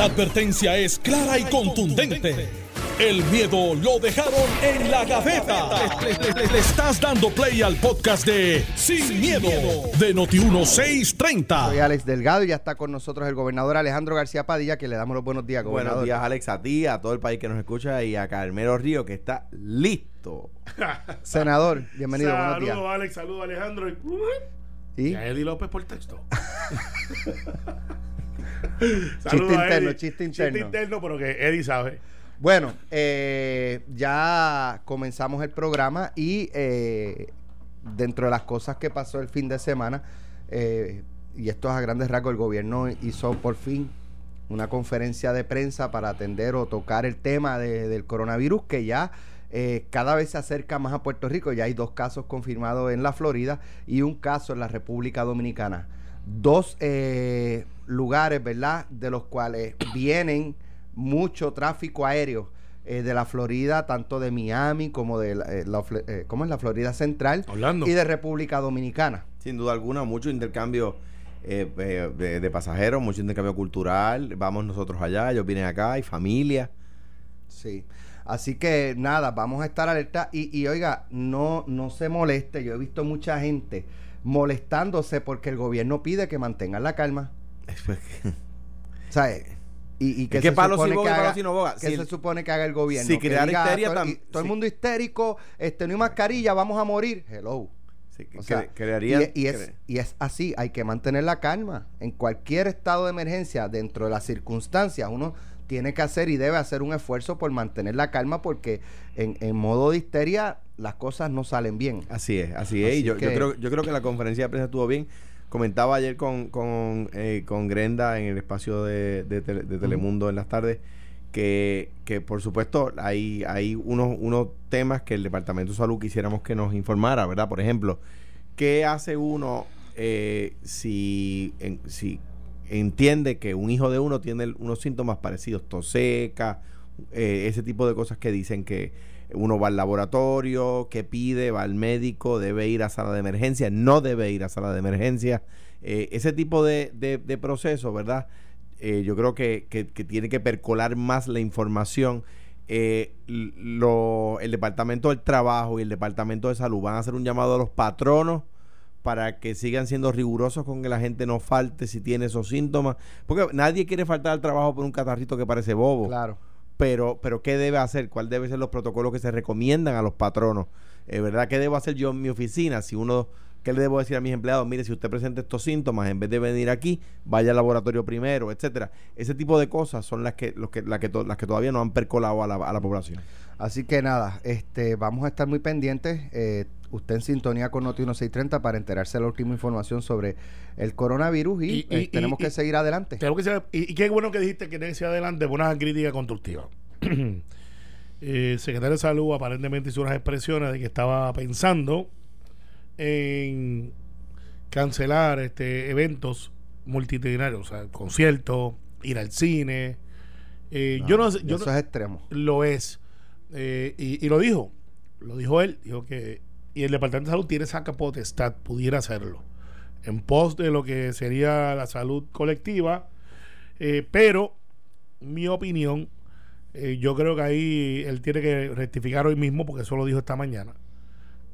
La advertencia es clara y contundente. El miedo lo dejaron en la gaveta. Le, estás dando play al podcast de Sin, miedo, de Noti1630. Soy Alex Delgado y ya está con nosotros el gobernador Alejandro García Padilla, que le damos los buenos días, gobernador. Buenos días, Alex, a ti, a todo el país que nos escucha y a Carmelo Río, que está listo. Senador, bienvenido, buenos días. Saludos, Alex, saludos, Alejandro. ¿Y? Y a Eddie López por texto. Chiste interno, chiste interno. Chiste interno, pero que Eddie sabe. Bueno, eh, ya comenzamos el programa y eh, dentro de las cosas que pasó el fin de semana, eh, y esto es a grandes rasgos, el gobierno hizo por fin una conferencia de prensa para atender o tocar el tema de- del coronavirus que ya eh, cada vez se acerca más a Puerto Rico. Ya hay dos casos confirmados en la Florida y un caso en la República Dominicana. Dos eh, lugares, ¿verdad? De los cuales vienen mucho tráfico aéreo eh, de la Florida, tanto de Miami como de la, eh, la eh, ¿cómo es? la Florida Central Orlando. y de República Dominicana. Sin duda alguna, mucho intercambio de, de pasajeros, mucho intercambio cultural. Vamos nosotros allá, ellos vienen acá, hay familia. Sí. Así que nada, vamos a estar alerta y, y oiga, no, no se moleste. Yo he visto mucha gente molestándose porque el gobierno pide que mantengan la calma. O sea, eh, y, y que que se palo supone boga, que palo haga- sin boga. ¿Qué Si- se supone que haga el gobierno? si Que crear diga, histeria todo, tam- y todo el mundo histérico, este, no hay mascarilla, vamos a morir. Hello. Sí, que- O sea, cre- crearía- y, y es, y es así, hay que mantener la calma. En cualquier estado de emergencia, dentro de las circunstancias, uno tiene que hacer y debe hacer un esfuerzo por mantener la calma porque en, en modo de histeria las cosas no salen bien. Así es, así es. Así y yo, yo creo, yo creo que la conferencia de prensa estuvo bien. Comentaba ayer con, con, eh, con Grenda en el espacio de, de Tele- de Telemundo en las tardes que, que por supuesto hay, hay unos, unos temas que el Departamento de Salud quisiéramos que nos informara, ¿verdad? Por ejemplo, ¿qué hace uno eh, si, en- si entiende que un hijo de uno tiene unos síntomas parecidos, tos seca, eh, ese tipo de cosas que dicen que uno va al laboratorio, que pide, va al médico, debe ir a sala de emergencia, no debe ir a sala de emergencia, eh, ese tipo de, de, de procesos, ¿verdad? Eh, yo creo que, que- tiene que percolar más la información. Eh, lo- el Departamento del Trabajo y el Departamento de Salud van a hacer un llamado a los patronos para que sigan siendo rigurosos con que la gente no falte si tiene esos síntomas. Porque nadie quiere faltar al trabajo por un catarrito que parece bobo Claro. Pero, pero ¿qué debe hacer? ¿Cuál debe ser los protocolos que se recomiendan a los patronos? Eh, ¿Verdad? ¿Qué debo hacer yo en mi oficina? Si uno, ¿qué le debo decir a mis empleados? Mire, si usted presenta estos síntomas, en vez de venir aquí, vaya al laboratorio primero, etcétera. Ese tipo de cosas son las que, los que, las que, las que todavía no han percolado a la, a la población. Así que nada, este, vamos a estar muy pendientes. eh, usted en sintonía con Noti 1630 para enterarse de la última información sobre el coronavirus y, Y- y- eh, tenemos y- que seguir adelante. Que y, qué bueno que dijiste que tiene que ser adelante buena crítica constructiva. Eh, el secretario de Salud aparentemente hizo unas expresiones de que estaba pensando en cancelar este eventos multitudinarios, o sea, conciertos, ir al cine. Eh, yo no sé, yo eso no- es extremo. lo es. Eh, y, y lo dijo. Lo dijo él. Dijo que. Y el Departamento de Salud tiene esa potestad, pudiera hacerlo. En pos de lo que sería la salud colectiva. Eh, pero, mi opinión, eh, yo creo que ahí él tiene que rectificar hoy mismo, porque eso lo dijo esta mañana.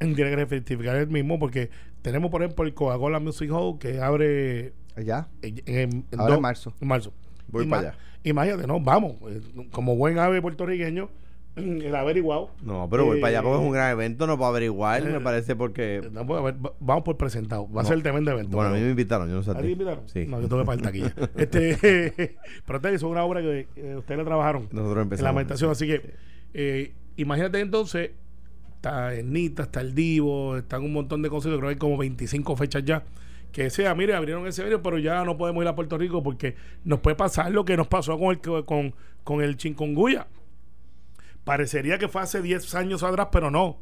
Él tiene que rectificar él mismo, porque tenemos, por ejemplo, el Coca-Cola Music Hall que abre ¿Ya? en, en- en Ahora dos- en marzo. en marzo. Voy Ima- para allá. Imagínate, no, vamos. eh, Como buen ave puertorriqueño, el averiguado. No, pero voy Eh, para allá porque es un gran evento, no para averiguar, me eh, parece porque... No, pues, a ver, va- vamos por presentado. Va a ser el tremendo evento. Bueno, a mí me invitaron, yo no sé. ¿A ti te invitaron? Sí. No, yo tengo que pagar taquilla. este, pero ustedes hizo una obra que eh, ustedes le trabajaron Nosotros en empezamos. la meditación. Así que, eh, imagínate entonces, está Ernita, está el Divo, están un montón de conciertos, creo que hay como 25 fechas ya. Que sea, mire, abrieron ese evento, pero ya no podemos ir a Puerto Rico porque nos puede pasar lo que nos pasó con el, con, con el Chinconguya. Parecería que fue hace 10 años atrás, pero no.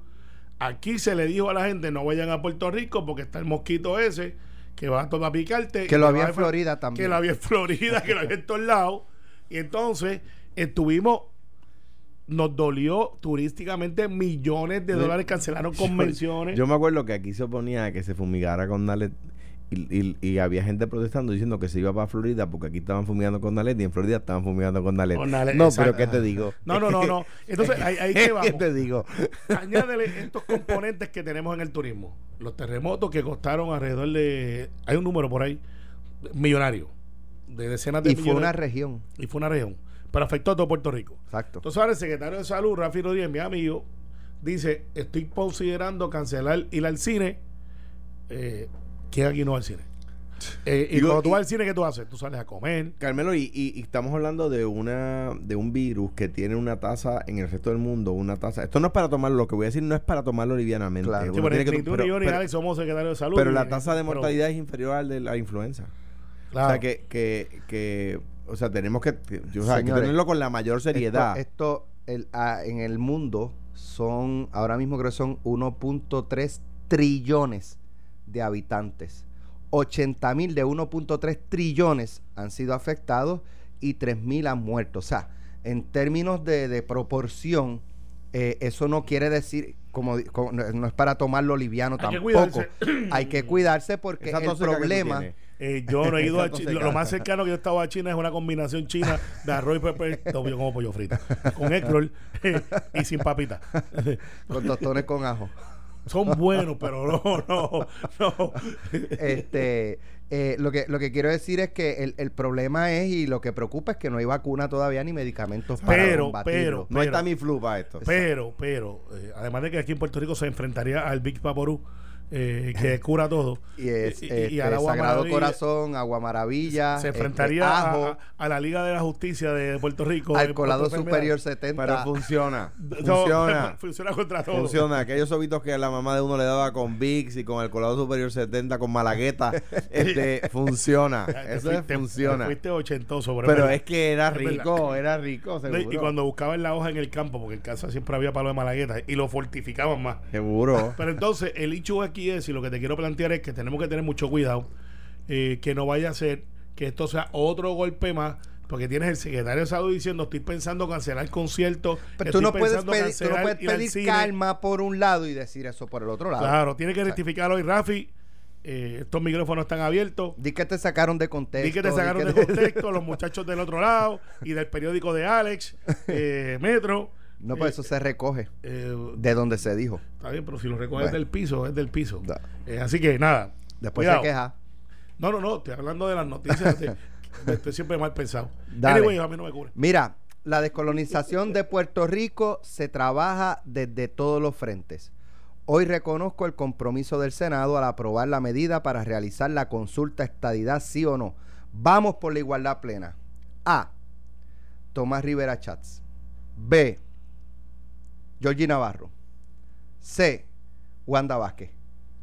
Aquí se le dijo a la gente no vayan a Puerto Rico porque está el mosquito ese que va a picarte. Que lo había en Florida también. Que lo había en Florida, que lo había en todos lados. Y entonces estuvimos, nos dolió turísticamente millones de dólares, cancelaron convenciones. Yo me acuerdo que aquí se oponía a que se fumigara con Dalet Y, y- y había gente protestando diciendo que se iba para Florida porque aquí estaban fumigando con Dalet y en Florida estaban fumigando con Dalet. Con Dalet, no, exacto. pero ¿qué te digo? No, no, no, no. Entonces, ahí, ahí que ¿Qué te digo? Añádele estos componentes que tenemos en el turismo. Los terremotos que costaron alrededor de. Hay un número por ahí, millonario. De decenas de Y fue una millones. región. y fue una región. Pero afectó a todo Puerto Rico. Exacto. Entonces ahora el secretario de Salud, Rafi Rodríguez, mi amigo, dice, estoy considerando cancelar ir al cine. Eh, ¿Quién aquí no va al cine? Eh, y Digo, cuando tú y- vas al cine, ¿qué tú haces? Tú sales a comer. Carmelo, y, y- y estamos hablando de una de un virus que tiene una tasa en el resto del mundo, una tasa. Esto no es para tomarlo, lo que voy a decir no es para tomarlo livianamente. Claro. Sí, pero tiene que tú ni pero- yo ni pero- Alex somos secretarios de salud. pero la tasa de pero- mortalidad es inferior al de la influenza. claro. O sea, que, que, que, o sea, tenemos que, que- yo, o sea, hay que Señores, tenerlo con la mayor seriedad. Esto, esto, el, ah, en el mundo son, ahora mismo creo que son 1.3 trillones de habitantes. 80 mil de 1.3 trillones han sido afectados y 3 mil han muerto. O sea, en términos de, de proporción, eh, eso no quiere decir, como, no, es para tomarlo liviano Hay que tampoco. cuidarse. Hay que cuidarse porque Esa el que problema... Eh, yo no he ido a China. Lo, lo más cercano que yo estaba a China es una combinación china de arroz y pepper, yo como pollo frito, con egg roll y sin papita. Con tostones con ajo. Son buenos, pero no, no, no. este eh, lo que lo que quiero decir es que el, el problema es y lo que preocupa es que no hay vacuna todavía ni medicamentos para Pero, combatirlo. pero, no hay Tamiflu para esto. Pero, pero, eh, además de que aquí en Puerto Rico se enfrentaría al Big Vaporú, eh, que cura todo. y es y- este, y al Agua Sagrado Maravilla, Corazón, Agua Maravilla, Se este, enfrentaría a- ajo, a, a la Liga de la Justicia de Puerto Rico. al colado superior enfermedades. 70. Pero funciona. No, Funciona. funciona contra todo. Funciona. Aquellos sobitos que la mamá de uno le daba con Vicks y con el colado superior 70 con Malagueta, este, funciona. Te Eso fuiste- te funciona. Fuiste ochentoso, pero, Pero es que era rico, era rico, seguro. Y cuando buscaban la hoja en el campo, porque en casa siempre había palo de malagueta, y lo fortificaban más. Seguro. Pero entonces, el hecho aquí es, y lo que te quiero plantear es que tenemos que tener mucho cuidado, eh, que no vaya a ser que esto sea otro golpe más, porque tienes el secretario de salud diciendo, estoy pensando cancelar conciertos, pero tú no puedes pedir, tú no cancelar puedes ir al pedir cine". calma por un lado y decir eso por el otro lado. Claro, tiene que rectificarlo hoy, Rafi. eh, estos micrófonos están abiertos. Di que te sacaron de contexto. Di que te sacaron que de te- contexto los muchachos del otro lado y del periódico de Alex, eh, Metro. No, pues Eh, eso se recoge eh, de donde se dijo. Está bien, pero si lo recoges Bueno. del piso, es del piso. Da. Eh, así que nada. Después cuidado. se queja. No, no, no, estoy hablando de las noticias. de- estoy siempre mal pensado. Dale. Anyway, a mí no me cubre. Mira, la descolonización de Puerto Rico se trabaja desde todos los frentes. Hoy reconozco el compromiso del Senado al aprobar la medida para realizar la consulta estadidad sí o no. Vamos por la igualdad plena. A. Tomás Rivera Chats. B. Georgie Navarro. C. Wanda Vázquez.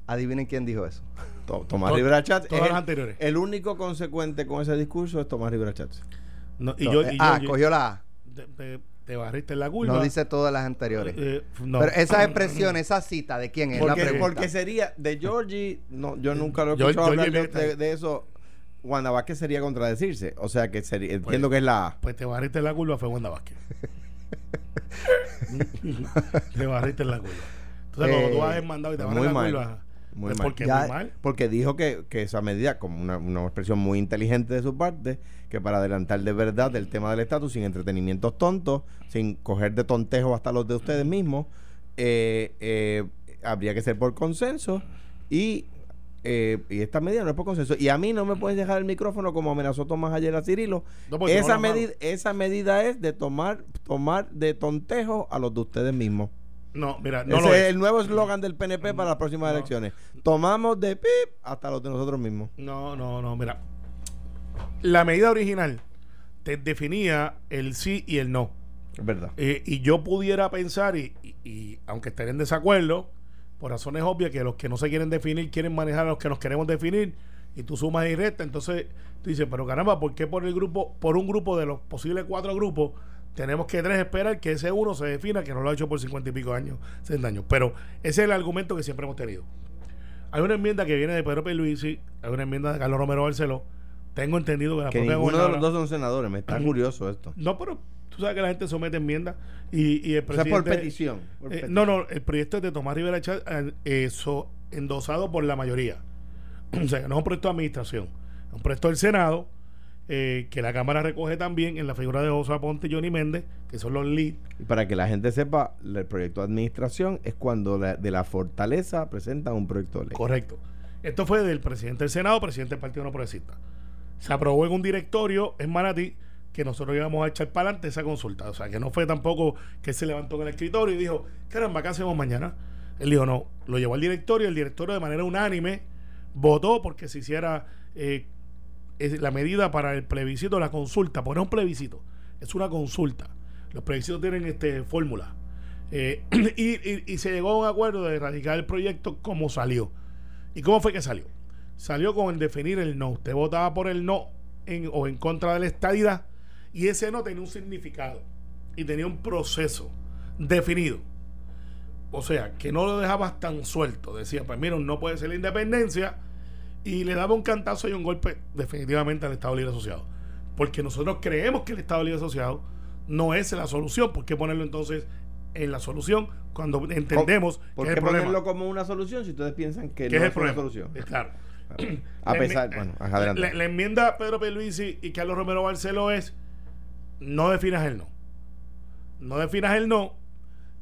Adivinen quién dijo eso. To- Tomás To- Rivera Chats. todas las el- anteriores. El único consecuente con ese discurso es Tomás Rivera Chats. No, y No, yo, eh, yo- ah, yo- cogió la A. te, te- te barriste la curva. No dice todas las anteriores. Eh, no. Pero esas expresiones, esa cita, ¿de quién es la Porque, pregunta? porque sería de Georgie, no, yo nunca lo he escuchado hablar de, eso. Wanda Vázquez sería contradecirse. O sea que sería, entiendo que es la A. Pues te barriste la curva, fue Wanda Vázquez. te barriste en la curva. Entonces, cuando Eh, tú vas desmandado y te barres en la curva, Muy mal. porque Ya- muy mal. Porque dijo que, que esa medida, como una, una expresión muy inteligente de su parte, que para adelantar de verdad el tema del estatus sin entretenimientos tontos, sin coger de tontejo hasta los de ustedes mismos, eh, eh, habría que ser por consenso y, eh, y esta medida no es por consenso. Y a mí no me puedes dejar el micrófono como amenazó Tomás ayer a Cirilo. No, esa, no medida, esa medida es de tomar, tomar de tontejo a los de ustedes mismos. No, mira, no Ese lo es es. el nuevo eslogan del PNP para las próximas No. elecciones. Tomamos de pip hasta los de nosotros mismos. No, no, no, mira. La medida original te definía el sí y el no. Es verdad. Eh, y yo pudiera pensar, y, y- y aunque estén en desacuerdo, por razones obvias, que los que no se quieren definir quieren manejar a los que nos queremos definir, y tú sumas y restas, entonces tú dices, pero caramba, ¿por qué por el grupo, por un grupo de los posibles cuatro grupos, tenemos que tres esperar que ese uno se defina, que no lo ha hecho por cincuenta y pico años, 60 años? Pero ese es el argumento que siempre hemos tenido. Hay una enmienda que viene de Pedro Pierluisi, hay una enmienda de Carlos Romero Barceló. Tengo entendido que la Que propia ninguno de los dos son senadores. Me está curioso esto. No, pero tú sabes que la gente somete enmiendas y, y el O sea, por presidente... petición. por Eh, petición. no, no, el proyecto es de Tomás Rivera Chat, eh, eso endosado por la mayoría. o sea, no es un proyecto de administración, es un proyecto del Senado eh, que la Cámara recoge también en la figura de José Aponte y Johnny Méndez, que son los lead. Y para que la gente sepa, el proyecto de administración es cuando de la fortaleza presentan un proyecto de ley. Correcto. Esto fue del presidente del Senado, presidente del Partido No Progresista. Se aprobó en un directorio en Manatí que nosotros íbamos a echar para adelante esa consulta. O sea, que no fue tampoco que se levantó en el escritorio y dijo, caramba, ¿qué hacemos mañana? Él dijo, no, lo llevó al directorio, el directorio de manera unánime votó porque se hiciera eh, la medida para el plebiscito, la consulta, porque no es un plebiscito, es una consulta. Los plebiscitos tienen este fórmula. Eh, y, y, se llegó a un acuerdo de erradicar el proyecto como salió. ¿Y cómo fue que salió? Salió con el definir el no. Usted votaba por el no o en contra de la estadidad y ese no tenía un significado y tenía un proceso definido. O sea, que no lo dejabas tan suelto. Decía, pues mira, no puede ser la independencia y le daba un cantazo y un golpe definitivamente al Estado Libre Asociado. Porque nosotros creemos que el Estado Libre Asociado no es la solución. ¿Por qué ponerlo entonces en la solución cuando entendemos ¿Por qué ponerlo como una solución si ustedes piensan que no es, una solución? Claro. A pesar, bueno, adelante. La, la, enmienda Pedro Pierluisi y Carlos Romero Barceló es no definas el no. No definas el no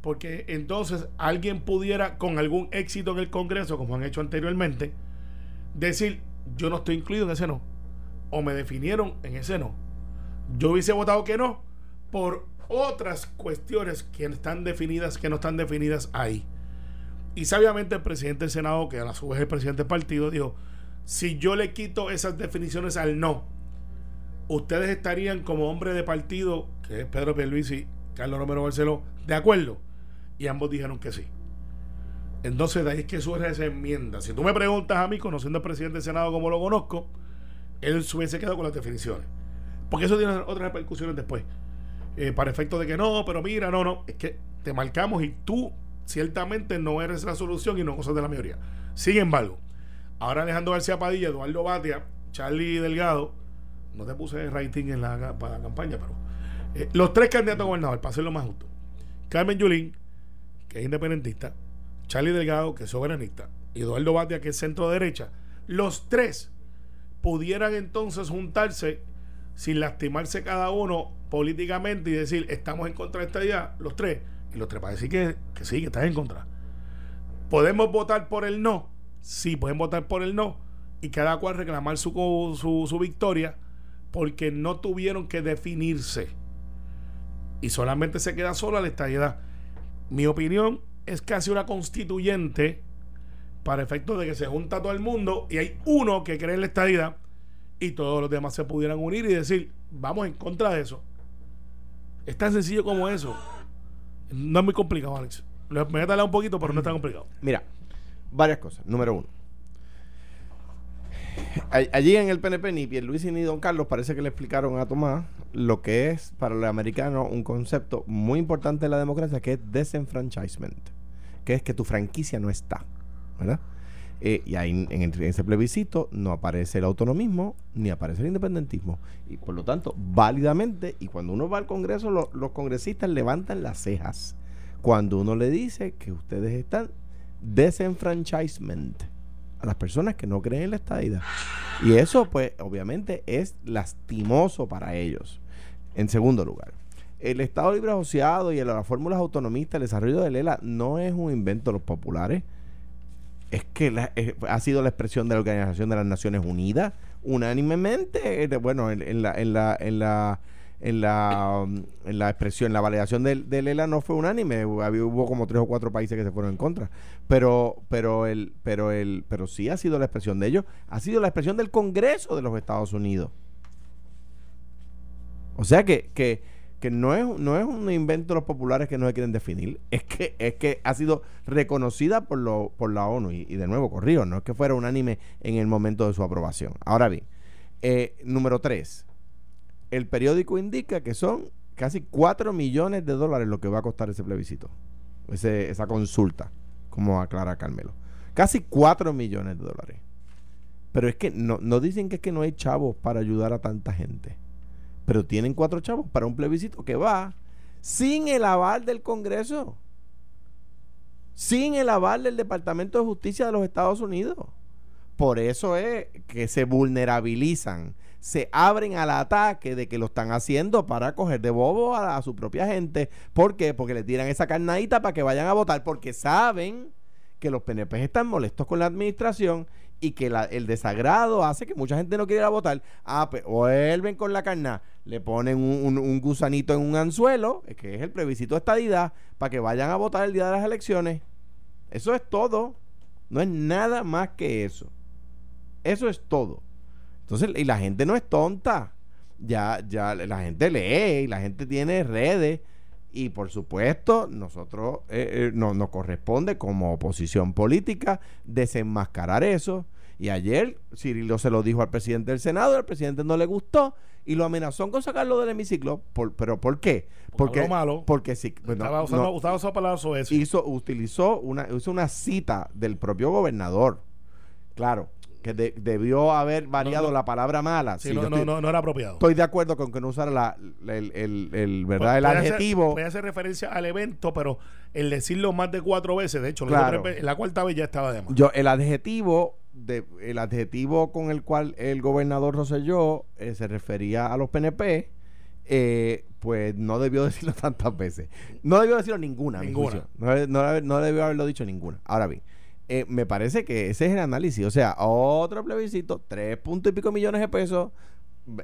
porque entonces alguien pudiera con algún éxito en el Congreso, como han hecho anteriormente, decir yo no estoy incluido en ese no. O me definieron en ese no. Yo hubiese votado que no por otras cuestiones que están definidas, que no están definidas ahí. Y sabiamente el presidente del Senado, que a su vez es el presidente del partido, dijo, si yo le quito esas definiciones al no, ustedes estarían como hombre de partido, que es Pedro y Carlos Romero Barceló, de acuerdo. Y ambos dijeron que sí. Entonces de ahí es que surge esa enmienda. Si tú me preguntas a mí, conociendo al presidente del Senado como lo conozco, él se hubiese quedado con las definiciones. Porque eso tiene otras repercusiones después. Eh, para efecto de que no, pero mira, no, no, es que te marcamos y tú ciertamente no eres la solución y no cosas de la mayoría. Sin embargo, ahora Alejandro García Padilla, Eduardo Batia, Charlie Delgado, no te puse rating en la, para la campaña, pero eh, los tres candidatos a gobernador, para hacerlo más justo. Carmen Yulín, que es independentista, Charlie Delgado, que es soberanista, y Eduardo Batia, que es centro derecha, los tres pudieran entonces juntarse sin lastimarse cada uno políticamente y decir, estamos en contra de esta idea, los tres, y los tres para decir que, que sí, que estás en contra. ¿Podemos votar por el no? Sí, pueden votar por el no y cada cual reclamar su, su, su victoria porque no tuvieron que definirse y solamente se queda sola la estadidad. Mi opinión es casi una constituyente para efecto de que se junta todo el mundo y hay uno que cree en la estadidad y todos los demás se pudieran unir y decir, vamos en contra de eso. Es tan sencillo como eso. No es muy complicado, Alex. Me voy a un poquito, pero no es tan complicado. Mira, varias cosas. Número uno. Allí en el PNP, ni Luis ni Don Carlos parece que le explicaron a Tomás lo que es para los americanos un concepto muy importante de la democracia, que es desenfranchisement, que es que tu franquicia no está, ¿verdad? Eh, y ahí en, ese plebiscito no aparece el autonomismo ni aparece el independentismo. Y por lo tanto, válidamente, y cuando uno va al Congreso, los congresistas levantan las cejas. Cuando uno le dice que ustedes están desenfranchisement a las personas que no creen en la estadidad. Y eso, pues, obviamente es lastimoso para ellos. En segundo lugar, el Estado Libre Asociado y las fórmulas autonomistas, el desarrollo de Lela no es un invento de los populares es que ha sido la expresión de la Organización de las Naciones Unidas unánimemente, eh, bueno, en, la, en la, en la en la, en la expresión, la validación del ELA no fue unánime, hubo como tres o cuatro países que se fueron en contra, pero pero el pero el pero sí ha sido la expresión de ellos, ha sido la expresión del Congreso de los Estados Unidos. O sea que, que que no es, no es un invento de los populares que no se quieren definir, es que, es que ha sido reconocida por, lo, por la ONU. Y, de nuevo corrido, no es que fuera unánime en el momento de su aprobación. Ahora bien, eh, número tres, el periódico indica que son casi 4 millones de dólares lo que va a costar ese plebiscito, ese, esa consulta, como aclara Carmelo. Casi 4 millones de dólares. Pero es que no, no dicen que es que no hay chavos para ayudar a tanta gente pero tienen cuatro chavos para un plebiscito que va sin el aval del Congreso, sin el aval del Departamento de Justicia de los Estados Unidos. por eso es que se vulnerabilizan, se abren al ataque de que lo están haciendo para coger de bobo a, su propia gente. ¿Por qué? Porque le tiran esa carnadita para que vayan a votar, porque saben que los PNP están molestos con la administración y que el desagrado hace que mucha gente no quiera votar. Ah, pues vuelven con la carna, le ponen un, un- un gusanito en un anzuelo, que es el plebiscito de estadidad, para que vayan a votar el día de las elecciones. Eso es todo. No es nada más que eso. Eso es todo. Entonces, y la gente no es tonta. Ya, ya la gente lee y la gente tiene redes. Y por supuesto, nosotros eh, eh, no- nos corresponde como oposición política desenmascarar eso. Y ayer Cirilo se lo dijo al presidente del Senado, al presidente no le gustó y lo amenazó con sacarlo del hemiciclo. Por- ¿Pero por qué? Porque habló malo. Porque sí. estaba usando, no, usaba esa palabra eso. hizo, utilizó una, hizo una cita del propio gobernador. Claro, que de- debió haber variado no. la palabra mala. Sí, Sí, no, no, estoy, no, no era apropiado. estoy de acuerdo con que no usara la, el, el- el- ¿verdad? el Puede hacer- adjetivo. puede hacer referencia al evento, pero el decirlo más de cuatro veces, de hecho, Claro. veces, la cuarta vez ya estaba de más. Yo, el adjetivo de, el adjetivo con el cual el gobernador Rosselló eh, se refería a los PNP, eh, pues no debió decirlo tantas veces. No debió decirlo ninguna. a Ninguna. No, no no debió haberlo dicho ninguna. Ahora bien, eh, me parece que ese es el análisis. O sea, otro plebiscito, tres puntos y pico millones de pesos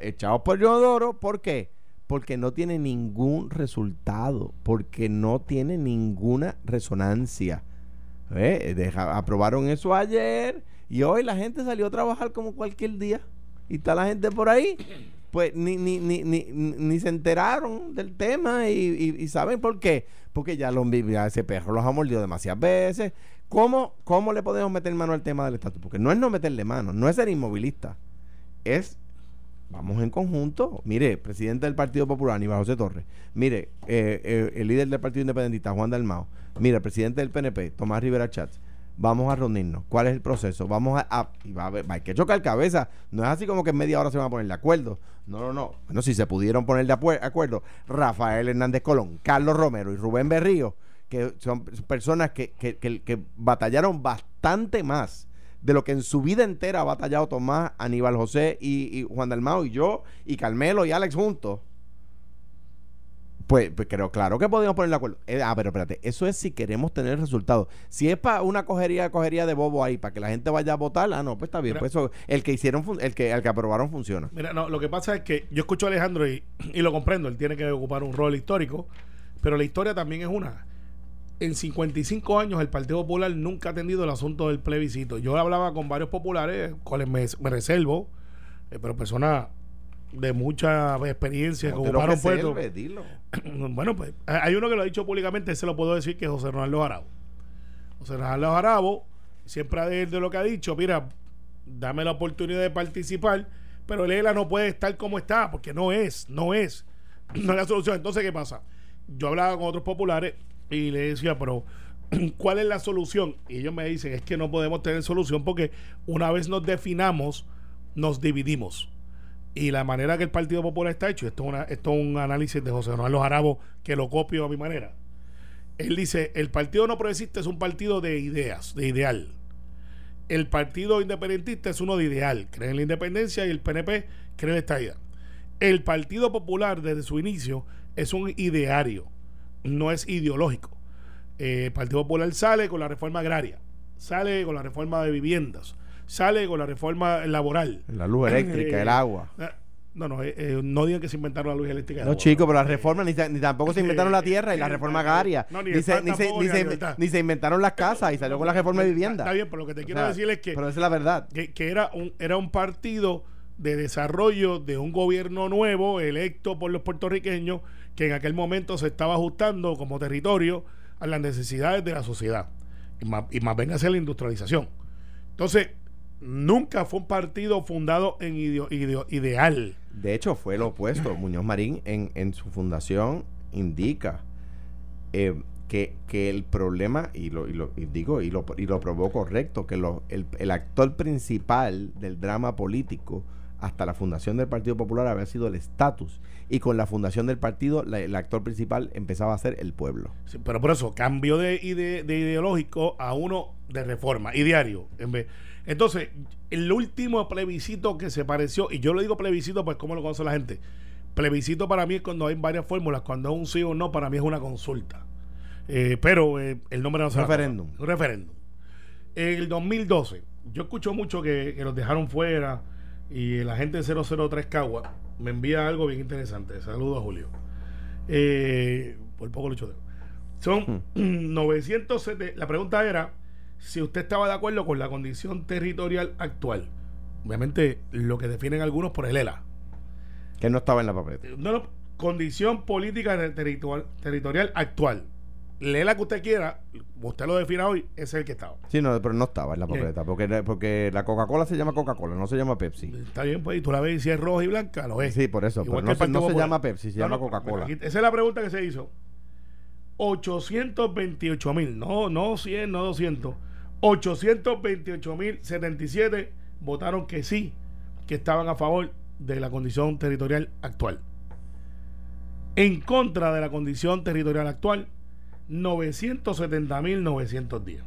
echados por Yodoro. ¿Por qué? Porque no tiene ningún resultado, porque no tiene ninguna resonancia. ¿Ve? Deja- aprobaron eso ayer y hoy la gente salió a trabajar como cualquier día. Y está la gente por ahí. Pues ni, ni, ni, ni, ni se enteraron del tema y, y- y saben por qué. Porque ya, lo, ya ese perro los ha mordido demasiadas veces. ¿Cómo, ¿Cómo le podemos meter mano al tema del estatus? Porque no es no meterle mano, no es ser inmovilista. Es Vamos en conjunto. Mire, presidente del Partido Popular, Aníbal José Torres. Mire, eh, eh, el líder del Partido Independentista, Juan Dalmao. Mire, presidente del PNP, Tomás Rivera Chats. Vamos a reunirnos. ¿Cuál es el proceso? Vamos a. y va a hay que chocar cabeza. No es así como que en media hora se van a poner de acuerdo. No, no, no. Bueno, si se pudieron poner de acuerdo, Rafael Hernández Colón, Carlos Romero y Rubén Berrío, que son personas que, que- que- que batallaron bastante más de lo que en su vida entera ha batallado Tomás, Aníbal José y, y Juan Dalmao y yo y Carmelo y Alex juntos. Pues, pues creo, claro que podemos poner de acuerdo. Eh, ah, pero espérate, eso es si queremos tener resultados. Si es para una cogería, cogería de bobo ahí, para que la gente vaya a votar, ah, no, pues está bien. Mira. Pues eso, el que hicieron, el que, el que aprobaron funciona. Mira, no, lo que pasa es que yo escucho a Alejandro y, y lo comprendo, él tiene que ocupar un rol histórico, pero la historia también es una. En 55 años el Partido Popular nunca ha atendido el asunto del plebiscito. Yo hablaba con varios populares, cuales me, me reservo, eh, pero personas de mucha experiencia que No lo ocuparon puestos. Bueno, pues hay uno que lo ha dicho públicamente, se lo puedo decir, que es José Ronaldo Jarabo. José Ronaldo Jarabo siempre ha de, de lo que ha dicho, mira, dame la oportunidad de participar, pero Lela no puede estar como está, porque no es, no es, no es la solución. Entonces, ¿qué pasa? Yo hablaba con otros populares y le decía, pero ¿cuál es la solución? Y ellos me dicen, es que no podemos tener solución porque una vez nos definamos, nos dividimos y la manera que el Partido Popular está hecho, esto es, esto es un análisis de José Ronaldo Jarabo que lo copio a mi manera. Él dice, el Partido No Progresista es un partido de ideas, de ideal. El Partido Independentista es uno de ideal, cree en la independencia y el PNP cree en esta idea. El Partido Popular desde su inicio es un ideario, no es ideológico. Eh, el Partido Popular sale con la reforma agraria, sale con la reforma de viviendas, sale con la reforma laboral. La luz eléctrica, Eh, el agua. Ah, No, no, eh, eh, no digan que se inventaron la luz eléctrica. No, chicos, pero las reformas ni, ni tampoco se inventaron la tierra y la reforma agraria. no, ni se, ni, se, ni inventaron las casas y salió con la reforma de vivienda. Está bien, pero lo que te O quiero sea, decir es que, Pero esa es la verdad. que, que era, un, era un partido de desarrollo de un gobierno nuevo electo por los puertorriqueños que en aquel momento se estaba ajustando como territorio a las necesidades de la sociedad y más, y más venga a ser la industrialización. Entonces, nunca fue un partido fundado en ideo- ideo- ideal. De hecho, fue lo opuesto. Muñoz Marín en, en su fundación indica eh, que, que el problema, y lo, y lo y digo, y lo, y lo probó correcto, que lo- el, el actor principal del drama político hasta la fundación del Partido Popular había sido el estatus. Y con la fundación del partido, la- el actor principal empezaba a ser el pueblo. Sí, pero por eso, cambio de, de ideológico a uno de reforma, ideario. En vez, Entonces, el último plebiscito que se pareció, y yo lo digo plebiscito, pues ¿cómo lo conoce la gente? Plebiscito para mí es cuando hay varias fórmulas, cuando es un sí o no, para mí es una consulta. Eh, pero eh, el nombre no se Referéndum. Un referéndum. En el 2012, yo escucho mucho que, que los dejaron fuera y la gente de 003 Cagua me envía algo bien interesante. Saludos a Julio. Eh, por poco lo choteo. Son 970. La pregunta era si usted estaba de acuerdo con la condición territorial actual. Obviamente, lo que definen algunos por el ELA. Que no estaba en la papeleta. No, no, condición política territorial, territorial actual. Lela que usted quiera, usted lo defina hoy, ese es el que estaba. Sí, no, pero no estaba en la papeleta. Porque, porque la Coca-Cola se llama Coca-Cola, no se llama Pepsi. Está bien, pues, y tú la ves y si es roja y blanca, lo es. Sí, por eso. Igual Pero no, se- no llama Pepsi, se No, llama no, Coca-Cola. esa es la pregunta que se hizo. 828 mil, no, no 100, no 200. 828 mil 77 votaron que sí, que estaban a favor de la condición territorial actual. En contra de la condición territorial actual, 970 mil 910.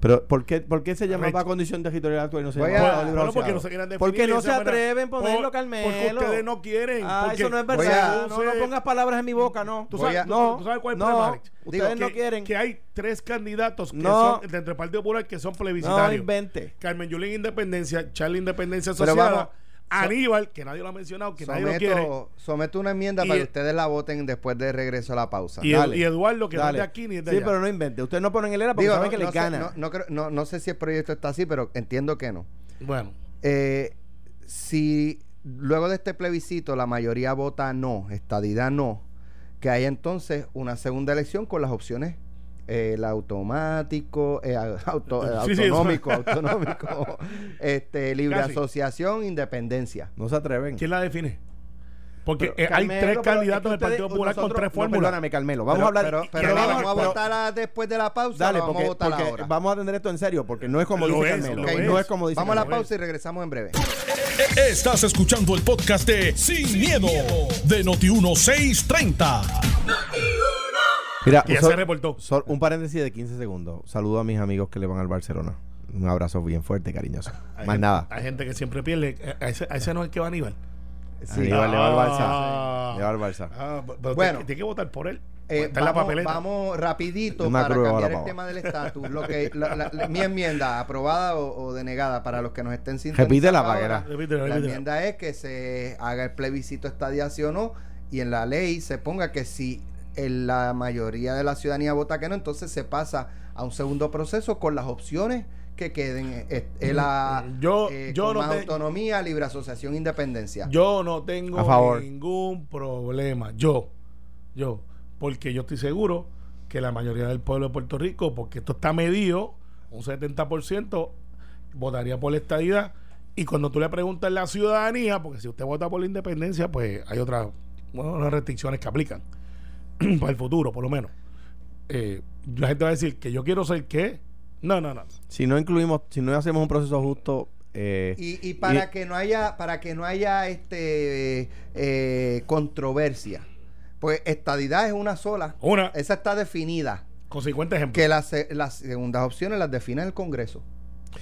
Pero, ¿por qué, ¿por qué se llamaba condición territorial actual y no se Voy llamaba a- Estado Libre Bueno, porque no se quieren definir. Porque no de esa se manera. atreven a ponerlo, Por- Carmelo. Porque ustedes no quieren. Ah, porque eso no es Voy verdad. a- No, no pongas palabras en mi boca, no. Tú Voy sabes, a- no, tú sabes cuál es el no, problema, Alex. ustedes Digo, no que- quieren. Que hay tres candidatos que No. son entre el Partido Popular que son No plebiscitarios. invente. Carmen Yulín Independencia, Charlie Independencia Pero Asociada, vamos, Aníbal, que nadie lo ha mencionado, que nadie lo quiere, Someto, someto una enmienda Y- para que ustedes la voten después de regreso a la pausa. y, Dale. y Eduardo, que no es Dale. de aquí ni es de Sí, allá. pero no invente. Ustedes no ponen el ERA porque Digo, saben no, que no les sé, gana. no, no creo- no- no sé si el proyecto está así, pero entiendo que no. Bueno, Eh, si luego de este plebiscito la mayoría vota no, estadidad no, que haya entonces una segunda elección con las opciones el automático, eh, auto- eh, Sí, sí, eso. autonómico, autonómico, este, libre Casi. asociación, independencia. No se atreven. ¿quién la define? Porque Pero, eh, hay Carmelo, tres candidatos es que del Partido Popular con tres no, fórmulas. perdóname, Carmelo. Vamos pero, a hablar. pero, vamos- vamos a votar después de la pausa, Dale, la vamos porque, a votar porque ahora. vamos a atender esto en serio, porque no es como Lo dice es, Carmelo. no es. es como dice Vamos a la pausa y regresamos en breve. Estás escuchando el podcast de Sin, miedo, de Noti1630. Mira, ya sol- se reportó. sol- un paréntesis de 15 segundos. Saludo a mis amigos que le van al Barcelona. Un abrazo bien fuerte, cariñoso. Hay Más gente- nada. Hay gente que siempre pierde. Eh, A ese, a ese no es el que va Aníbal. Sí. Aníbal le va al Barça. Ah. Le va al Barça. Ah, pero Bueno. tiene que votar por él. Eh, está en la vamos, papeleta. vamos rapidito Una para cambiar el tema del estatus. Lo que la- la- la- mi enmienda, aprobada o, o denegada para los que nos estén sintonizando. Repítela, ahora, Paguera. Repítela, La enmienda es que se haga el plebiscito estadía sí o no y en la ley se ponga que si en la mayoría de la ciudadanía vota que no, entonces se pasa a un segundo proceso con las opciones que queden. eh, eh, la, Yo- eh, yo con no más te- autonomía, libre asociación, independencia. Yo no tengo A favor. ningún problema. Yo, yo, porque yo estoy seguro que la mayoría del pueblo de Puerto Rico, porque esto está medido, un 70% votaría por la estadidad. Y cuando tú le preguntas a la ciudadanía, porque si usted vota por la independencia, pues hay otras bueno, unas restricciones que aplican para el futuro, por lo menos. Eh, la gente va a decir que yo quiero ser qué. No, no, no. Si no incluimos, si no hacemos un proceso justo, eh, Y, y para Y- que no haya, para que no haya este eh, controversia, pues estadidad es una sola. Una, Esa está definida. con 50 ejemplos. Que las, las segundas opciones las define el Congreso.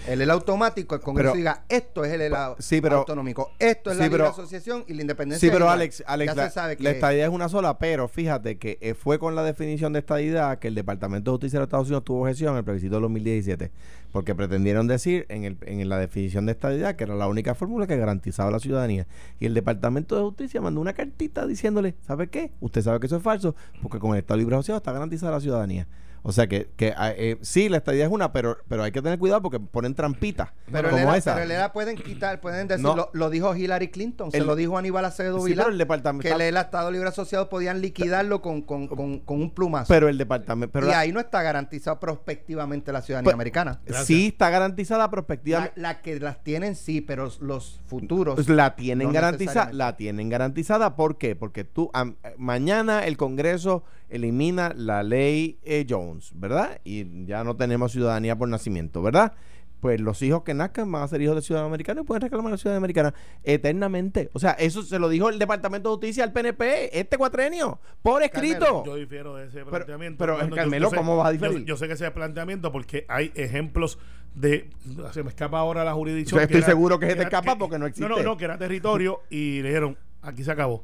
El el automático, el Congreso Pero- diga, esto es el, sí, pero- autonómico, esto es sí, la libre pero- asociación y la independencia. Sí, pero igual. Alex, Alex la, la que estadidad es una sola, pero fíjate que eh, fue con la definición de estadidad que el Departamento de Justicia de los Estados Unidos tuvo objeción en el plebiscito de 2017, porque pretendieron decir en, el, en la definición de estadidad que era la única fórmula que garantizaba la ciudadanía. Y el Departamento de Justicia mandó una cartita diciéndole, ¿sabe qué? Usted sabe que eso es falso, porque con el Estado Libre Asociado está garantizada la ciudadanía. O sea que, que ah, eh, sí, la estadidad es una, pero, pero hay que tener cuidado porque ponen trampitas pero, como esa. pero el ELA pueden quitar, pueden decir, No. lo, lo dijo Hillary Clinton, se El- lo dijo Aníbal Acevedo Sí, Vilá, pero el departamento que el ELA, Estado Libre Asociado, podían liquidarlo con, con, con, con un plumazo. pero el departamento pero y la- ahí no está garantizado prospectivamente la ciudadanía americana. Gracias. sí está garantizada prospectivamente la que las tienen sí, pero los futuros. Pues la tienen no garantizada, la tienen garantizada, ¿por qué? Porque tú am- eh, mañana el Congreso elimina la ley eh, Jones, ¿verdad? Y ya no tenemos ciudadanía por nacimiento, ¿verdad? Pues los hijos que nazcan van a ser hijos de ciudadanos americanos y pueden reclamar la ciudadanía americana eternamente. O sea, eso se lo dijo el Departamento de Justicia al PNP este cuatrenio, por escrito. Yo difiero de ese Pero- planteamiento. pero, Cuando yo- Carmelo, yo sé- ¿cómo vas a diferir? Yo, sé que ese planteamiento porque hay ejemplos de se me escapa ahora la jurisdicción. Yo estoy era- seguro que se te era- escapa que- porque no existe. No, no, no, que era territorio y le dijeron, aquí se acabó.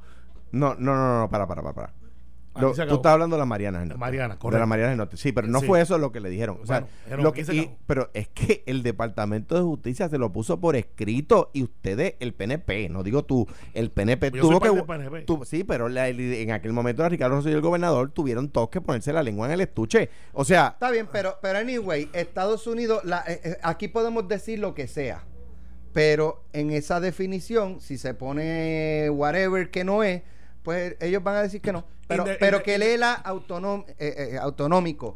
No, no, no, no, para, para, para. para. Lo- se tú estás hablando de las Marianas del Norte. Mariana, De correcto. las Marianas del Norte. Sí, pero no Sí. fue eso lo que le dijeron. O sea, Bueno, dijeron, lo que, y- pero es que el Departamento de Justicia se lo puso por escrito y ustedes, el PNP, no digo tú, el PNP Yo tuvo soy que. PNP. tu- sí, pero la- el- en aquel momento la Ricardo Rosselló y el gobernador tuvieron todos que ponerse la lengua en el estuche. O sea, Está bien, pero, pero anyway, Estados Unidos, la- eh, eh, aquí podemos decir lo que sea, pero en esa definición, si se pone whatever que no es, pues ellos van a decir que no. Pero, pero que autonom- eh, eh, autonómico,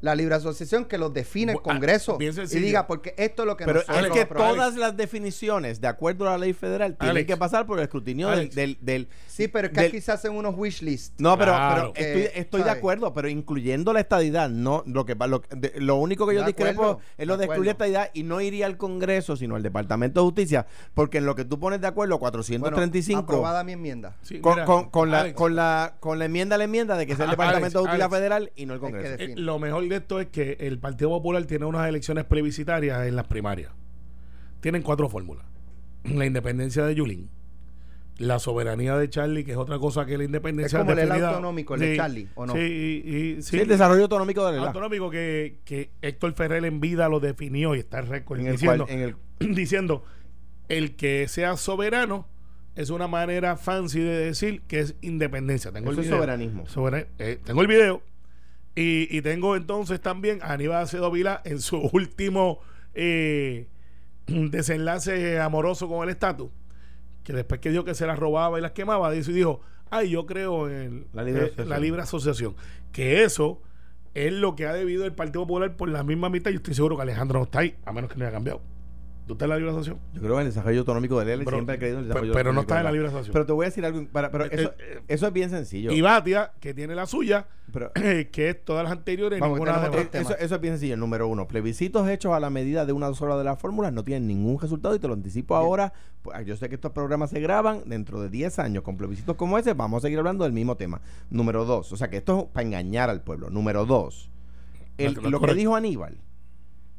la libre asociación, que los define el ah, Congreso bien y diga, porque esto es lo que pero nosotros es que todas las definiciones, de acuerdo a la ley federal, tienen Alex. que pasar por el escrutinio del, del, del- Sí, pero es que del- aquí se hacen unos wish lists. No, pero, Claro. pero estoy, Que, estoy de acuerdo, pero incluyendo la estadidad, no lo que lo, de- lo único que yo De discrepo acuerdo, es lo de de excluir la estadidad y no iría al Congreso, sino al Departamento de Justicia, porque en lo que tú pones de acuerdo Bueno, 435 aprobada mi enmienda. Sí, con, mira, con, con la, con la con la enmienda a la enmienda de que sea el Alex, Departamento de Justicia Alex. Federal y no el Es que Congreso. eh, lo mejor de esto es que el Partido Popular tiene unas elecciones plebiscitarias en las primarias. Tienen cuatro fórmulas. La independencia de Yulín, la soberanía de Charlie, que es otra cosa que la independencia Es como el autonómico, el de Charlie, ¿o no? Sí, y, y- sí, sí, el desarrollo autonómico de la isla. autonómico que, que Héctor Ferrer en vida lo definió y está récord en el diciendo, cual, en el diciendo el que sea soberano es una manera fancy de decir que es independencia. Tengo Eso el es soberanismo. Sobera- eh, tengo el video y, y tengo entonces también a Aníbal Acedo Vila en su último eh, desenlace amoroso con el estatus, que después que dijo que se las robaba y las quemaba, dijo, y dijo, ay, yo creo en La libre eh, asociación. la libre asociación. Que eso es lo que ha debido el Partido Popular por la misma mitad. Yo estoy seguro que Alejandro no está ahí, a menos que no haya cambiado. ¿Tú estás en la libre asociación? Yo creo que el desarrollo autonómico de él Pero- siempre ha creído en el pero- desarrollo pero no autonómico está en la libre asociación. Pero te voy a decir algo, para- pero Eh, eso, eh, eso es bien sencillo. Y Batia, que tiene la suya, Pero, que es todas las anteriores, Vamos, ninguna de otro. Eso, eso es bien sencillo. Número uno, plebiscitos hechos a la medida de una sola de las fórmulas no tienen ningún resultado y te lo anticipo Bien. ahora. Pues, yo sé que estos programas se graban dentro de 10 años con plebiscitos como ese. Vamos a seguir hablando del mismo tema. Número dos, o sea que esto es para engañar al pueblo. Número dos, el- No, no, lo que dijo Aníbal.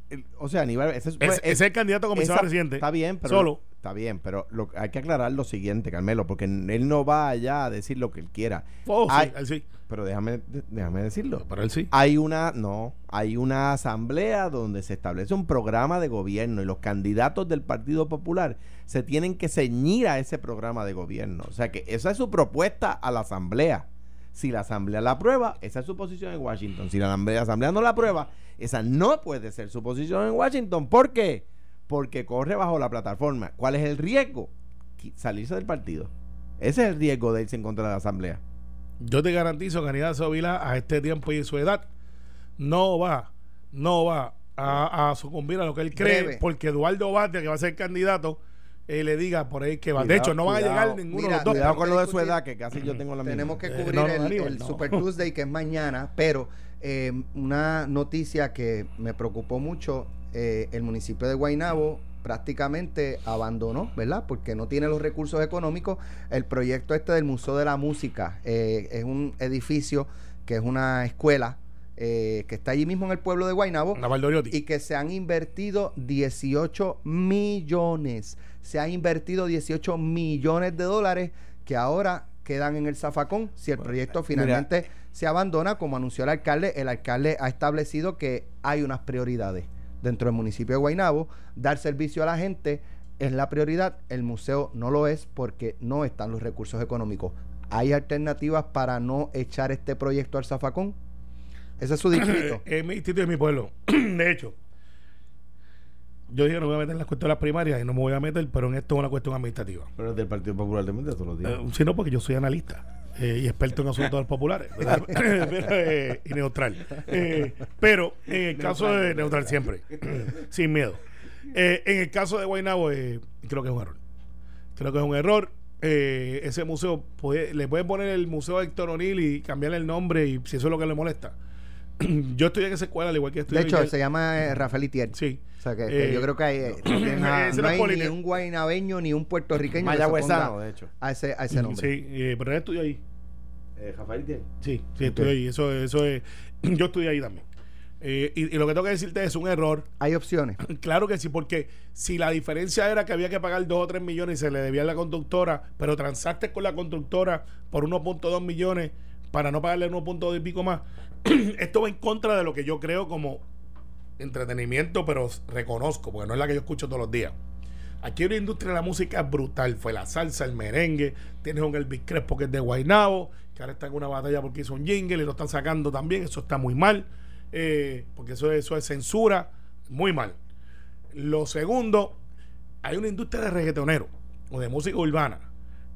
El- o sea, Aníbal, ese es, Es, pues, ese es el candidato a comisionado residente. Está bien, pero Solo. está bien, pero lo- hay que aclarar lo siguiente, Carmelo, porque él no va allá a decir lo que él quiera. Oh, sí, él sí. Pero déjame, déjame decirlo. Pero él sí. Hay una, no, hay una asamblea donde se establece un programa de gobierno y los candidatos del Partido Popular se tienen que ceñir a ese programa de gobierno. O sea que esa es su propuesta a la asamblea. Si la asamblea la aprueba, esa es su posición en Washington. Si la asamblea, no la aprueba, esa no puede ser su posición en Washington. ¿Por qué? Porque corre bajo la plataforma. ¿Cuál es el riesgo? Salirse del partido. Ese es el riesgo de irse en contra de la asamblea. Yo te garantizo que Aníbal Sovila a este tiempo y su edad no va, no va a, a sucumbir a lo que él cree, Breve. porque Eduardo Batia, que va a ser candidato, eh, le diga por ahí que va. de Cuidado, hecho, no van a llegar ninguno Mira, de los dos. Cuidado tenemos con que lo de su edad, que casi yo tengo la misma. Tenemos que Eh, cubrir no, no, el, Aníbal, el no. Super Tuesday que es mañana, pero eh, una noticia que me preocupó mucho, eh, el municipio de Guaynabo prácticamente abandonó, ¿verdad? Porque no tiene los recursos económicos. El proyecto este del Museo de la Música eh, es un edificio que es una escuela eh, que está allí mismo en el pueblo de Guaynabo y que se han invertido 18 millones. Se han invertido 18 millones de dólares que ahora quedan en el zafacón si el proyecto finalmente se abandona, como anunció el alcalde. El alcalde ha establecido que hay unas prioridades dentro del municipio de Guaynabo. Dar servicio a la gente es la prioridad. El museo no lo es porque no están los recursos económicos. ¿Hay alternativas para no echar este proyecto al zafacón? Ese es su distrito. es mi distrito y es mi pueblo. de hecho, yo dije no me voy a meter en las cuestiones primarias y no me voy a meter, pero en esto es una cuestión administrativa. Pero es del Partido Popular de Mente todos los días. Eh, sino porque yo soy analista eh, y experto en asuntos populares eh, y neutral. Eh, pero en el caso de neutral siempre, sin miedo. Eh, en el caso de Guaynabo, eh, creo que es un error. Creo que es un error. Eh, ese museo, puede- le pueden poner el Museo Héctor O'Neill y cambiarle el nombre y si eso es lo que le molesta. yo estoy en esa escuela, al igual que estoy De hecho, se llama eh, Rafael Itier. Sí. O sea, que, que Eh, yo creo que hay, eh, no, hay ni un guaynabeño ni un puertorriqueño Mayagüezano, de hecho. a ese, a ese nombre. Sí, eh, pero él estudió ahí. Eh, Rafael tiene. Sí, sí, estoy ahí. Eso, eso es. Yo estudié ahí también. Eh, y, y lo que tengo que decirte es un error. Hay opciones. Claro que sí, porque si la diferencia era que había que pagar 2 o 3 millones y se le debía a la conductora, pero transaste con la conductora por 1.2 millones para no pagarle 1.2 y pico más, esto va en contra de lo que yo creo como entretenimiento, pero reconozco, porque no es la que yo escucho todos los días. Aquí hay una industria de la música brutal. Fue la salsa, el merengue. Tienes un Elvis Crespo que es de Guaynabo, que ahora está en una batalla porque hizo un jingle y lo están sacando también. Eso está muy mal, eh, porque eso, eso es censura. Muy mal. Lo segundo, hay una industria de reggaetonero o de música urbana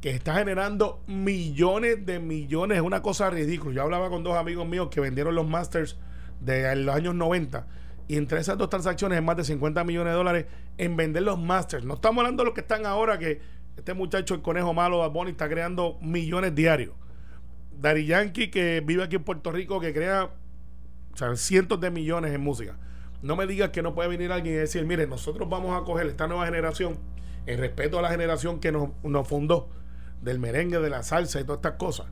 que está generando millones de millones. Es una cosa ridícula. Yo hablaba con dos amigos míos que vendieron los Masters de los años 90 y entre esas dos transacciones es más de 50 millones de dólares en vender los Masters. No estamos hablando de los que están ahora que este muchacho, el conejo malo, Bad Bunny, está creando millones diarios. Dari Yankee, que vive aquí en Puerto Rico, que crea cientos de millones en música. No me digas que no puede venir alguien y decir, mire, nosotros vamos a coger esta nueva generación, en respeto a la generación que nos fundó, del merengue, de la salsa y todas estas cosas,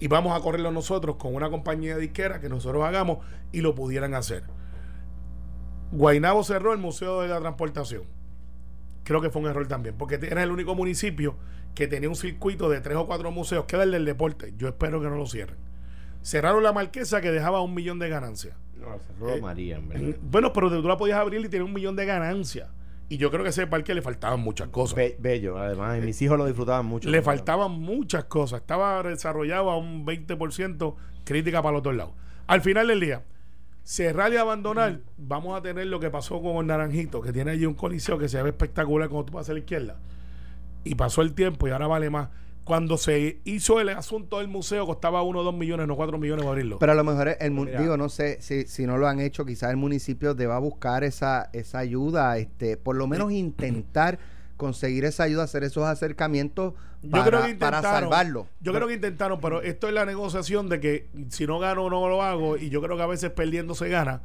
y vamos a correrlo nosotros con una compañía disquera que nosotros hagamos y lo pudieran hacer. Guainabo cerró el Museo de la Transportación. Creo que fue un error también, porque era el único municipio que tenía un circuito de tres o cuatro museos, que era el del deporte. Yo espero que no lo cierren. Cerraron la marquesa que dejaba un millón de ganancias. No, cerró Eh, María, en verdad. Bueno, pero tú la podías abrir y tenía un millón de ganancias. Y yo creo que a ese parque le faltaban muchas cosas. Be- bello, además, y mis hijos lo disfrutaban mucho. Le faltaban muchas cosas. Estaba desarrollado a un 20%, crítica para los dos lados. Al final del día, cerrar y abandonar, vamos a tener lo que pasó con el Naranjito, que tiene allí un coliseo que se ve espectacular cuando tú vas a la izquierda. Y pasó el tiempo y ahora vale más. Cuando se hizo el asunto del museo, costaba 1 o 2 millones, no 4 millones para abrirlo. Pero a lo mejor el Mira. digo, no sé si, si no lo han hecho, quizás el municipio deba buscar esa, esa ayuda, este, por lo menos intentar conseguir esa ayuda, hacer esos acercamientos para, yo creo que para salvarlo. Yo creo que intentaron, pero esto es la negociación de que si no gano, no lo hago. Y yo creo que a veces perdiendo se gana.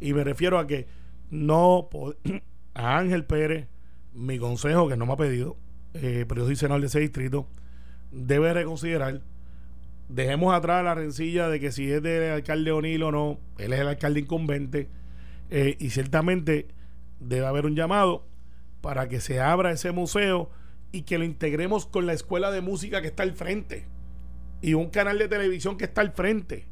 Y me refiero a que no. A Ángel Pérez, mi consejo, que no me ha pedido, eh, pero yo soy senador de ese distrito, debe reconsiderar. Dejemos atrás la rencilla de que si es del alcalde O'Neill o no, él es el alcalde incumbente. eh, y ciertamente debe haber un llamado para que se abra ese museo y que lo integremos con la escuela de música que está al frente y un canal de televisión que está al frente.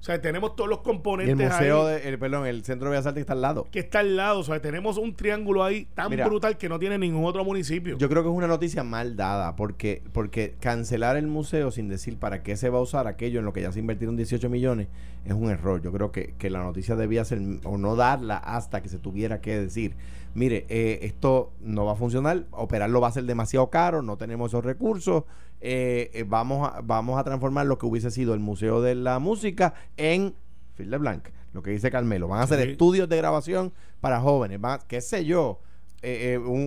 O sea, tenemos todos los Y el componentes museo, ahí de- el, perdón, el centro de Bellas Artes está al lado. que está al lado. O sea, tenemos un triángulo ahí tan Mira, brutal que no tiene ningún otro municipio. Yo creo que es una noticia mal dada, porque, porque cancelar el museo sin decir para qué se va a usar aquello en lo que ya se invirtieron 18 millones es un error. Yo creo que, que la noticia debía ser o no darla hasta que se tuviera que decir, mire, eh, esto no va a funcionar, operarlo va a ser demasiado caro, no tenemos esos recursos, eh, eh, vamos, a, vamos a transformar lo que hubiese sido el Museo de la Música en Phil Blanc, lo que dice Carmelo. Van a hacer Sí. estudios de grabación para jóvenes, van, qué sé yo, eh, eh, un,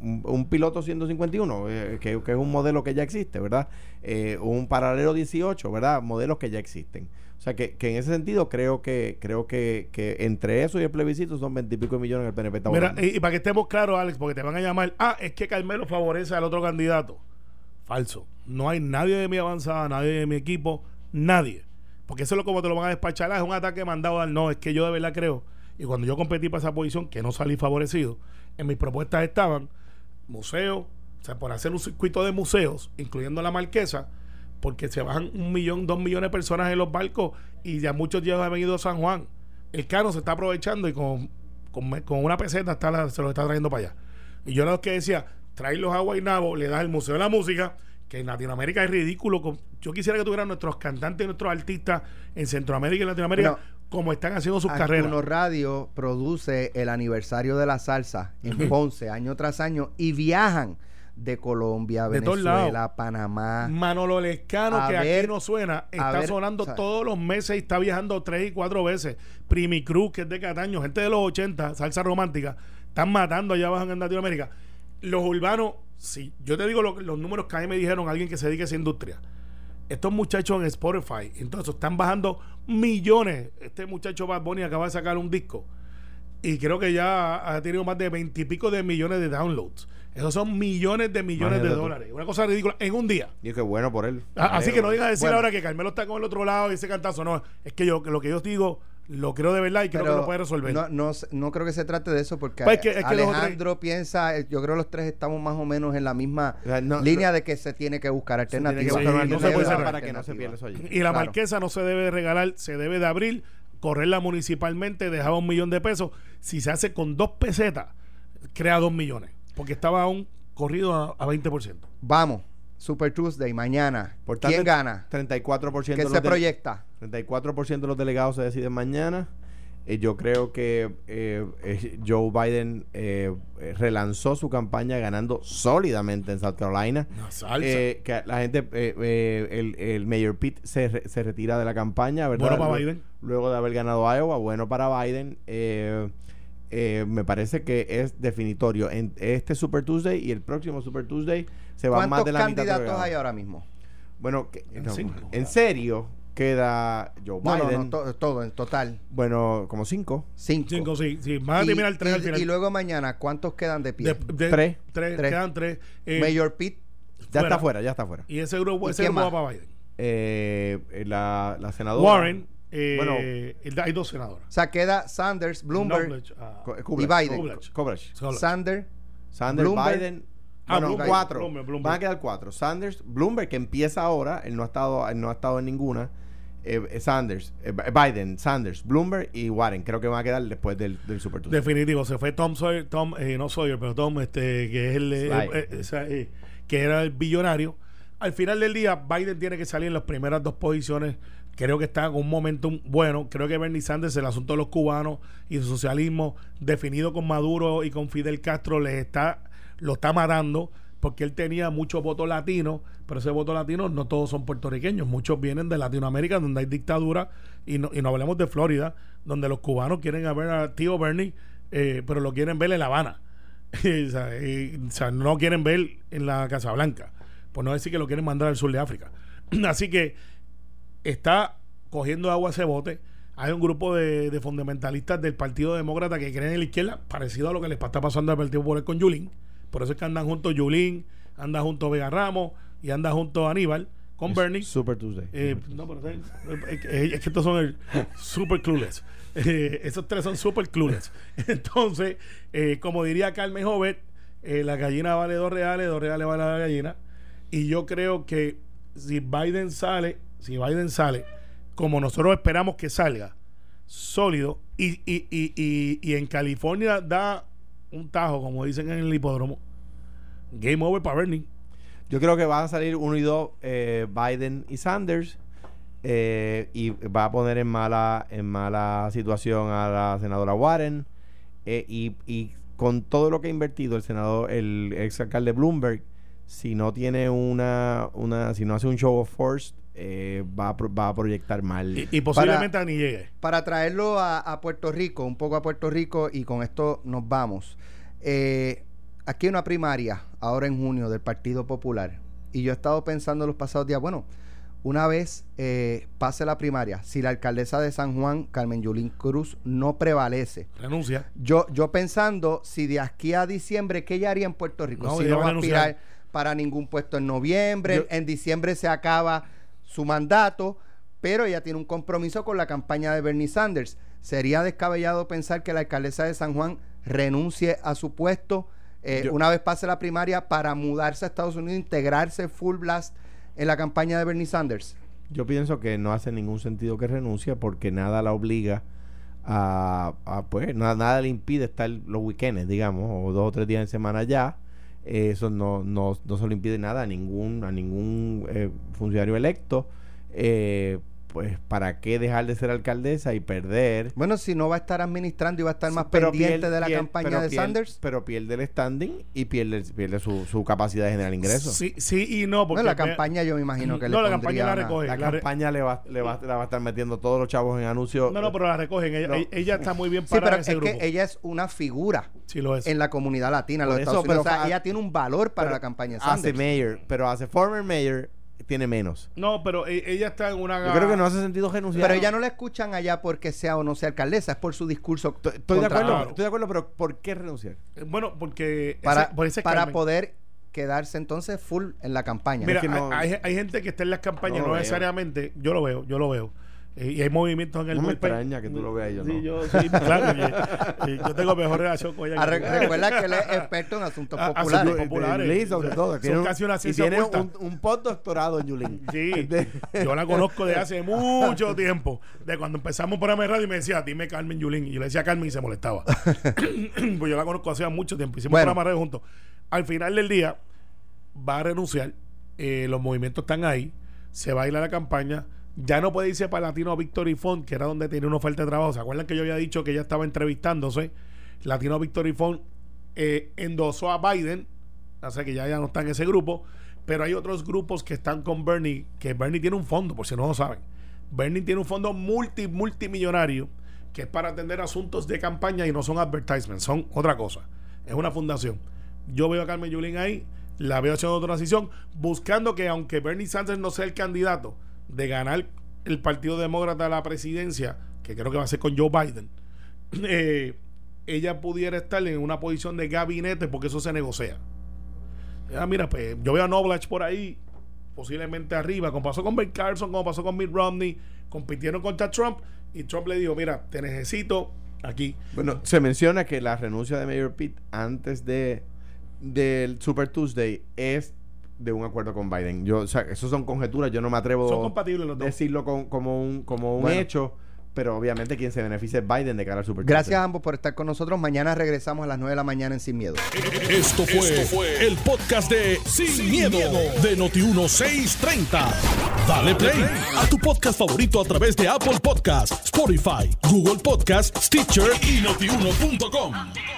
un- un- piloto 151, eh, que, que es un modelo que ya existe, ¿verdad? Eh, un paralelo 18, ¿verdad? Modelos que ya existen. O sea que, que en ese sentido creo que creo que, que entre eso y el plebiscito son 20 y pico de millones que el PNP Mira, y, y para que estemos claros, Alex, porque te van a llamar, ah, es que Carmelo favorece al otro candidato. Falso. No hay nadie de mi avanzada, nadie de mi equipo, nadie. Porque eso es lo como te lo van a despachar, es un ataque mandado al no, es que yo de verdad creo. Y cuando yo competí para esa posición, que no salí favorecido, en mis propuestas estaban museos, o sea, por hacer un circuito de museos, incluyendo la marquesa, porque se bajan un millón, dos millones de personas en los barcos y ya muchos días han venido a San Juan. El cano se está aprovechando y con, con, con una peseta está se lo está trayendo para allá. Y yo lo que decía, traerlos a Guaynabo, le das el Museo de la Música, que en Latinoamérica es ridículo. Yo quisiera que tuvieran nuestros cantantes y nuestros artistas en Centroamérica y Latinoamérica como están haciendo sus carreras. Radio produce el aniversario de la salsa en Ponce año tras año y viajan de Colombia, De Venezuela. Panamá. Manolo Lescano, A que ver, aquí no suena, está ver, sonando o sea, todos los meses y está viajando tres y cuatro veces. Primi Cruz, que es de Cataño, gente de los 80, salsa romántica, están matando allá abajo en Latinoamérica. Los urbanos, sí, yo te digo lo- los números que a mí me dijeron alguien que se dedica a esa industria. Estos muchachos en Spotify, entonces están bajando millones. Este muchacho Bad Bunny acaba de sacar un disco y creo que ya ha tenido más de veintipico de millones de downloads. Esos son millones de millones de tú. dólares. Una cosa ridícula en un día. Y qué bueno por él. Ah, Así que no digas a decir Bueno. ahora que Carmelo está con el otro lado y ese cantazo. No, es que yo que lo que yo digo Lo creo de verdad y creo que lo puede resolver. No, no, no creo que se trate de eso porque Pues es que- es que los Alejandro piensa, eh, yo creo que los tres estamos más o menos en la misma no- línea de que se tiene que buscar alternativas. Sí, no se puede para que no se pierda eso allí. Y la Claro. marquesa no se debe regalar, se debe de abrir, correrla municipalmente, dejaba un millón de pesos. Si se hace con dos pesetas, crea dos millones. Porque estaba aún corrido a, a 20%. Vamos, Super Tuesday, mañana. Por tanto, ¿Quién gana? 34% ¿Qué se proyecta? 34% de los delegados se deciden mañana. Eh, yo creo que eh, eh, Joe Biden relanzó su campaña ganando sólidamente en South Carolina. Una salsa. Eh, que la gente, eh, eh, el, el Mayor Pitt se, re- se retira de la campaña, ¿verdad? Bueno para Biden. Luego de haber ganado Iowa, bueno para Biden. Eh, eh, me parece que es definitorio. En este Super Tuesday y el próximo Super Tuesday se van más ¿Cuántos de la mitad de candidatos hay ahora mismo? Bueno, que- En no, cinco. en serio, queda Joe No, no, Biden. no, to- todo, en total. bueno, como cinco. Cinco. Cinco, sí, sí. Van a Y- terminar el tres y- al final. y luego mañana, ¿cuántos quedan de pie? De- de- Tres. Tres, Tres. Quedan tres. Eh, Mayor Pitt, Ya fuera. está fuera, ya está fuera. Y ese grupo, ¿Y ese grupo va para Biden. Eh, la, la senadora. Warren. eh, Bueno. el- hay dos senadores. o sea, queda Sanders, Bloomberg, ah, y. Biden. Kublach. Kublach. Kublach. Sanders, Sanders, Bloomberg. Biden. Ah, bueno, Bloomberg. cuatro. Bloomberg, Bloomberg. Van a quedar cuatro. Sanders, Bloomberg, que empieza ahora. Él no ha estado, él no ha estado en ninguna. Eh, eh, Sanders, eh, Biden, Sanders, Bloomberg y Warren. Creo que van a quedar después del, del Super Tuesday. Definitivo, se fue Tom Sawyer, Tom, eh, no Sawyer, pero Tom, este, que es el, eh, eh, que era el billonario. Al final del día, Biden tiene que salir en las primeras dos posiciones. Creo que está con un momentum bueno. Creo que Bernie Sanders, el asunto de los cubanos y su socialismo, definido con Maduro y con Fidel Castro, les está, lo está matando porque él tenía muchos votos latinos, pero ese voto latino no todos son puertorriqueños, muchos vienen de Latinoamérica donde hay dictadura y no, y no hablemos de Florida, donde los cubanos quieren ver a tío Bernie, eh, pero lo quieren ver en La Habana. eh, o sea, no quieren ver en la Casa Blanca, por no decir que lo quieren mandar al sur de África. Así que está cogiendo agua ese bote. Hay un grupo de, de fundamentalistas del Partido Demócrata que creen en la izquierda, parecido a lo que les está pasando al Partido Popular con Yulín. Por eso es que andan juntos Yulín, anda junto Vega Ramos y anda junto Aníbal con Bernie. Super Tuesday. Eh, no, pero es, es que- es que estos son el super clueless. Eh, esos tres son super clueless. Entonces, eh, como diría Carmen Jovet, eh, la gallina vale dos reales, dos reales vale la gallina. Y yo creo que si Biden sale, si Biden sale, como nosotros esperamos que salga, sólido, y, y, y, y, y en California da un tajo, como dicen en el hipódromo, game over para Bernie. Yo creo que van a salir uno y dos, eh, Biden y Sanders. eh, y va a poner en mala, en mala situación a la senadora Warren. eh, y, y con todo lo que ha invertido el senador, el ex alcalde Bloomberg, si no tiene una, una si no hace un show of force, eh, va, a, pro- va a proyectar mal. Y, y posiblemente ni llegue. para traerlo a, a Puerto Rico, un poco a Puerto Rico, y con esto nos vamos. Eh, aquí hay una primaria, ahora en junio, del Partido Popular. Y yo he estado pensando los pasados días, bueno, una vez eh, pase la primaria, si la alcaldesa de San Juan, Carmen Yulín Cruz, no prevalece, Renuncia. yo, yo pensando, si de aquí a diciembre, ¿qué ella haría en Puerto Rico? No, si no va a aspirar para ningún puesto en noviembre, Yo- en diciembre se acaba su mandato, pero ella tiene un compromiso con la campaña de Bernie Sanders. Sería descabellado pensar que la alcaldesa de San Juan renuncie a su puesto eh, Yo- una vez pase la primaria para mudarse a Estados Unidos, integrarse full blast en la campaña de Bernie Sanders. Yo pienso que no hace ningún sentido que renuncie porque nada la obliga a, a, pues, nada, nada le impide estar los weekends, digamos, o dos o tres días en semana ya. Eso no, no, no se le impide nada a ningún, a ningún eh, funcionario electo. Eh, pues, ¿para qué dejar de ser alcaldesa y perder? Bueno, si no va a estar administrando y va a estar Sí, más pendiente pierde- de la pierde- campaña de pierde- Sanders. Pero pierde el standing y pierde, pierde su, su capacidad de generar ingresos. Sí, sí y no. Porque Bueno, la campaña yo me imagino que No, le la campaña la una- recoge. La la re- campaña le va, le, va, la va a estar metiendo todos los chavos en anuncios. No, no, pero la recogen. Ella, No. está muy bien Sí, parada pero en es que ella es una figura sí lo es. en la comunidad latina, en los eso, Estados Unidos. pero O sea, ella tiene un valor para pero la campaña de hace Sanders. mayor, pero hace former mayor tiene menos. No, pero e- ella está en una... Yo creo que no hace sentido renunciar. Pero ella no la escuchan allá porque sea o no sea alcaldesa, es por su discurso. Estoy estoy de contra- acuerdo, Claro. estoy de acuerdo, pero ¿por qué renunciar? Eh, Bueno, porque... Para, ese- por ese para Carmen. poder quedarse entonces full en la campaña. Mira, Es que no- hay, hay gente que está en las campañas, no no, lo veo. necesariamente... Yo lo veo, yo lo veo. Y hay movimientos en el No me extraña que tú lo veas yo Sí, no. yo, sí, claro. que- yo tengo mejor relación con ella. Que recuerda que él es experto en asuntos populares. sí, populares. De inglés, sobre todo. Tiene un- casi una y tiene un, un postdoctorado en Yulín. Sí, De- yo la conozco de hace mucho tiempo. De cuando empezamos un programa de radio y me decía, dime Carmen Yulín. Y yo le decía Carmen y se molestaba. pues yo la conozco hace mucho tiempo. Hicimos Bueno. un programa de radio juntos. Al final del día, va a renunciar. Eh, los movimientos están ahí. Se va a ir a la campaña. Ya no puede irse para Latino Victory Fund, que era donde tenía una oferta de trabajo. ¿Se acuerdan que yo había dicho que ella estaba entrevistándose? Latino Victory Fund eh, endosó a Biden. O sea que ya, ya no está en ese grupo. Pero hay otros grupos que están con Bernie, que Bernie tiene un fondo, por si no lo saben. Bernie tiene un fondo multi, multimillonario que es para atender asuntos de campaña y no son advertisements, son otra cosa. Es una fundación. Yo veo a Carmen Yulín ahí, la veo haciendo otra transición, buscando que aunque Bernie Sanders no sea el candidato de ganar el Partido Demócrata a la presidencia, que creo que va a ser con Joe Biden, eh, ella pudiera estar en una posición de gabinete porque eso se negocia. Ah, mira, pues yo veo a Noblach por ahí, posiblemente arriba, como pasó con Ben Carson, como pasó con Mitt Romney, compitieron contra Trump y Trump le dijo, mira, te necesito aquí. Bueno, se menciona que la renuncia de Mayor Pitt antes de del Super Tuesday es de un acuerdo con Biden. Yo, o sea, eso son conjeturas, yo no me atrevo Son compatibles los a dos. decirlo con- como un, como un Bueno. hecho, pero obviamente quien se beneficia es Biden de cara al Super Gracias a ambos por estar con nosotros. Mañana regresamos a las 9 de la mañana en Sin Miedo. Esto fue, el podcast de Sin, miedo, de Noti1630. Dale play a tu podcast favorito a través de Apple Podcasts, Spotify, Google Podcasts, Stitcher y notiuno.com.